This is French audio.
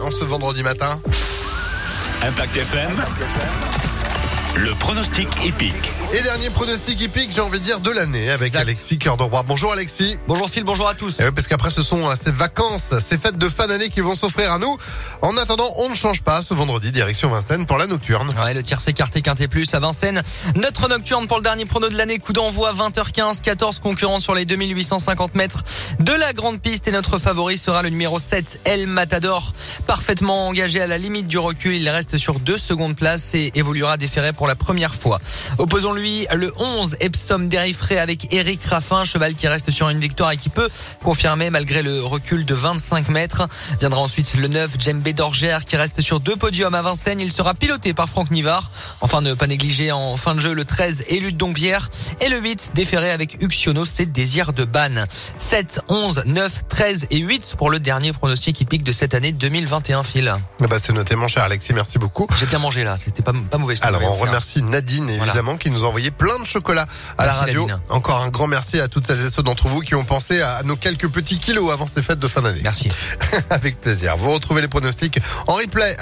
en ce vendredi matin. Impact FM. Le pronostic épique. Et dernier pronostic épique, j'ai envie de dire, de l'année avec Exact. Alexis Cœur de Roi. Bonjour Alexis. Bonjour Phil, bonjour à tous. Eh oui, parce qu'après, ce sont euh, ces vacances, ces fêtes de fin d'année qui vont s'offrir à nous. En attendant, on ne change pas ce vendredi, direction Vincennes pour la nocturne. Ouais, le tir écarté quinté plus à Vincennes. Notre nocturne pour le dernier prono de l'année, coup d'envoi 20h15, 14 concurrents sur les 2850 mètres de la grande piste et notre favori sera le numéro 7, El Matador. Parfaitement engagé à la limite du recul, il reste sur deux secondes place et évoluera déféré pour la première fois. Opposons-lui le 11, Epsom Derifré avec Eric Raffin, cheval qui reste sur une victoire et qui peut confirmer malgré le recul de 25 mètres. Viendra ensuite le 9, Djembe d'Orgère qui reste sur deux podiums à Vincennes. Il sera piloté par Franck Nivard. Enfin, ne pas négliger en fin de jeu le 13, Élu de Dompierre. Et le 8, déféré avec Uxiono, c'est Désir de Banne. 7, 11, 9, 13 et 8 pour le dernier pronostic hippique de cette année 2021, Phil. Eh ben, c'est noté, mon cher Alexis. Merci beaucoup. J'ai bien mangé là, c'était pas, pas mauvais. Alors, on remercie Nadine, Voilà. évidemment, qui nous envoyé plein de chocolat à la radio. Encore un grand merci à toutes celles et ceux d'entre vous qui ont pensé à nos quelques petits kilos avant ces fêtes de fin d'année. Merci. Avec plaisir. Vous retrouvez les pronostics en replay.